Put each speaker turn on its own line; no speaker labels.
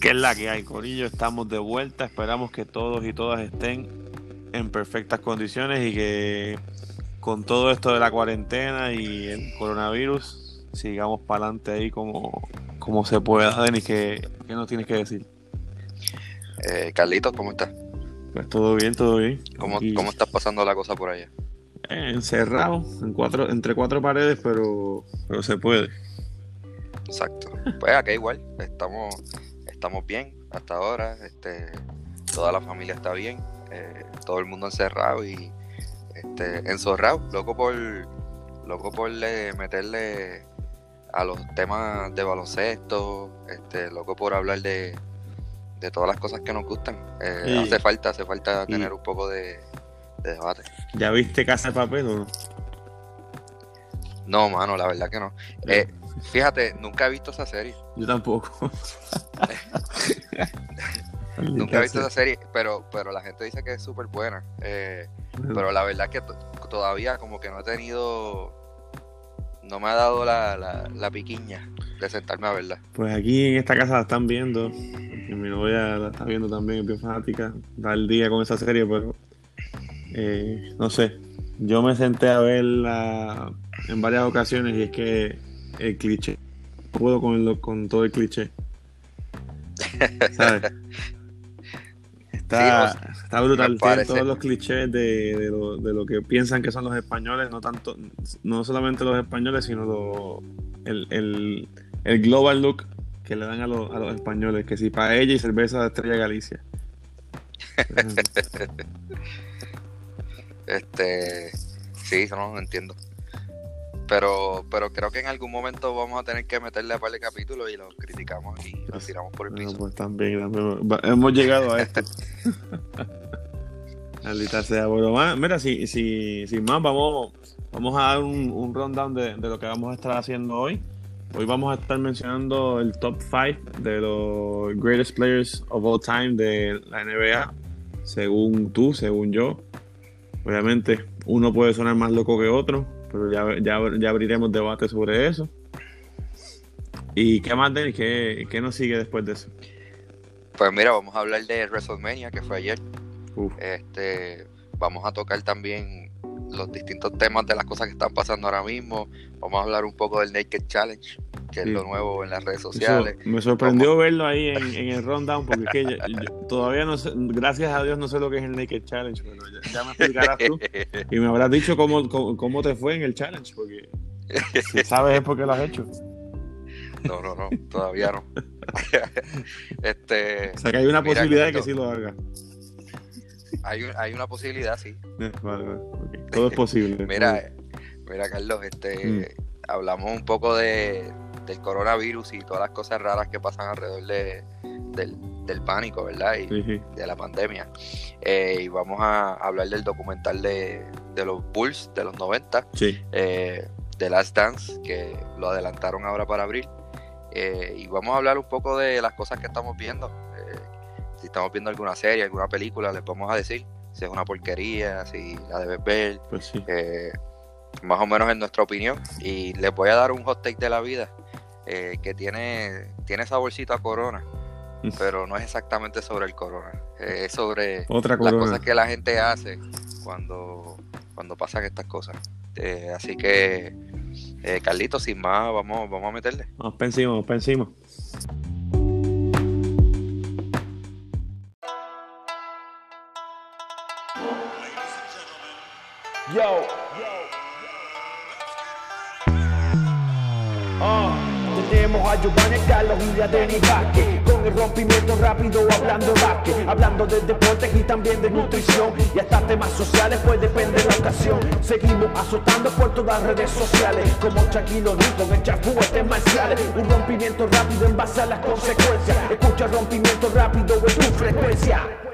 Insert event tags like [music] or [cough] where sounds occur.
¿Qué es la que hay, Corillo? Estamos de vuelta. Esperamos que todos y todas estén en perfectas condiciones y que con todo esto de la cuarentena y el coronavirus sigamos para adelante ahí como, como se pueda. Denis, ¿qué, ¿qué nos tienes que decir?
Eh, Carlitos, ¿cómo estás?
Pues todo bien, todo bien.
¿Cómo, ¿Cómo estás pasando la cosa por allá?
eh, encerrado en cuatro, entre cuatro paredes, pero, pero se puede.
Exacto. Pues acá igual, estamos, estamos bien hasta ahora, este, toda la familia está bien, eh, todo el mundo encerrado y este, enzorrado, loco por, loco por le- meterle a los temas de baloncesto, este, loco por hablar de, de todas las cosas que nos gustan. Eh,
Sí.
Hace falta, hace falta
Sí.
tener un poco de, de debate.
¿Ya viste Casa de Papel o no?
No, mano, la verdad que no. Eh, fíjate, nunca he visto esa serie.
Yo tampoco. [laughs]
Nunca he visto esa serie, pero, pero la gente dice que es súper buena. Eh, pero la verdad que to- todavía como que no he tenido, no me ha dado la, la, la piquiña de sentarme a verla.
Pues aquí en esta casa la están viendo. mi novia la está viendo también, es bien fanática. Da el día con esa serie, pero eh, no sé. Yo me senté a verla en varias ocasiones y es que el cliché, no puedo con, lo- con todo el cliché. ¿Sabes? [laughs] Está,
Sí,
está brutal. Tiene todos los clichés de, de lo, de lo que piensan que son los españoles, no tanto, no solamente los españoles, sino lo- el, el, el global look que le dan a, los- a los españoles, que si paella y cerveza de Estrella Galicia. [laughs]
Este, sí, no lo entiendo. Pero, pero creo que en algún momento vamos a tener que meterle a par de capítulos y los criticamos y los tiramos por el
Bueno,
piso.
pues también, hemos llegado a esto. [laughs] Maldita sea, bueno, mira, si, si, sin más, vamos, vamos a dar un, un rundown de, de lo que vamos a estar haciendo hoy. Hoy vamos a estar mencionando el top 5 de los greatest players of all time de la NBA, según tú, según yo. Obviamente, uno puede sonar más loco que otro, pero ya, ya, ya abriremos debate sobre eso. ¿Y qué más, Denis? ¿Qué, qué nos sigue después de eso?
Pues mira, vamos a hablar de WrestleMania que fue ayer.
Uf.
Este, vamos a tocar también los distintos temas de las cosas que están pasando ahora mismo. Vamos a hablar un poco del Naked Challenge, que
Sí.
es lo nuevo en las redes
Eso
sociales.
me sorprendió verlo ahí en, en el rundown porque es que yo- yo todavía no sé, gracias a Dios no sé lo que es el Naked Challenge, pero ya, ya me explicarás tú [laughs] y me habrás dicho cómo, cómo, cómo te fue en el challenge, porque si sabes es porque lo has hecho.
no, no, no, todavía no. [laughs] este,
O sea que hay una posibilidad de que sí lo haga.
hay, hay una posibilidad, sí.
Eh, Vale, vale. Todo es posible. [laughs]
Mira, mira, Carlos, este, hablamos un poco de, del coronavirus y todas las cosas raras que pasan alrededor de, del, del pánico, ¿verdad? Y
Sí, sí.
de la pandemia. Eh, y vamos a hablar del documental de, de los Bulls de los 90,
Sí.
eh, de Last Dance, que lo adelantaron ahora para abril. Eh, y vamos a hablar un poco de las cosas que estamos viendo. Eh, si estamos viendo alguna serie, alguna película, les vamos a decir si es una porquería, si la debes ver,
Pues sí.
eh, más o menos en nuestra opinión. Y les voy a dar un hot take de la vida eh, que tiene, tiene saborcito a corona, pero no es exactamente sobre el corona, eh, es sobre
Otra
las cosas que la gente hace cuando, cuando pasan estas cosas. Eh, así que, eh, Carlito, sin más, vamos, vamos a meterle.
Vamos para encima, vamos para encima.
Yo. Tenemos a Giovanni Carlos y a Denis Vázquez. Con el rompimiento rápido hablando básquet. Hablando de deportes y también de nutrición. Y hasta temas sociales pues depende de la ocasión. Seguimos azotando por todas las redes sociales. Como Shaquille O'Neal con el chafú artes marciales. Un rompimiento rápido en base a las consecuencias. Escucha rompimiento rápido en tu frecuencia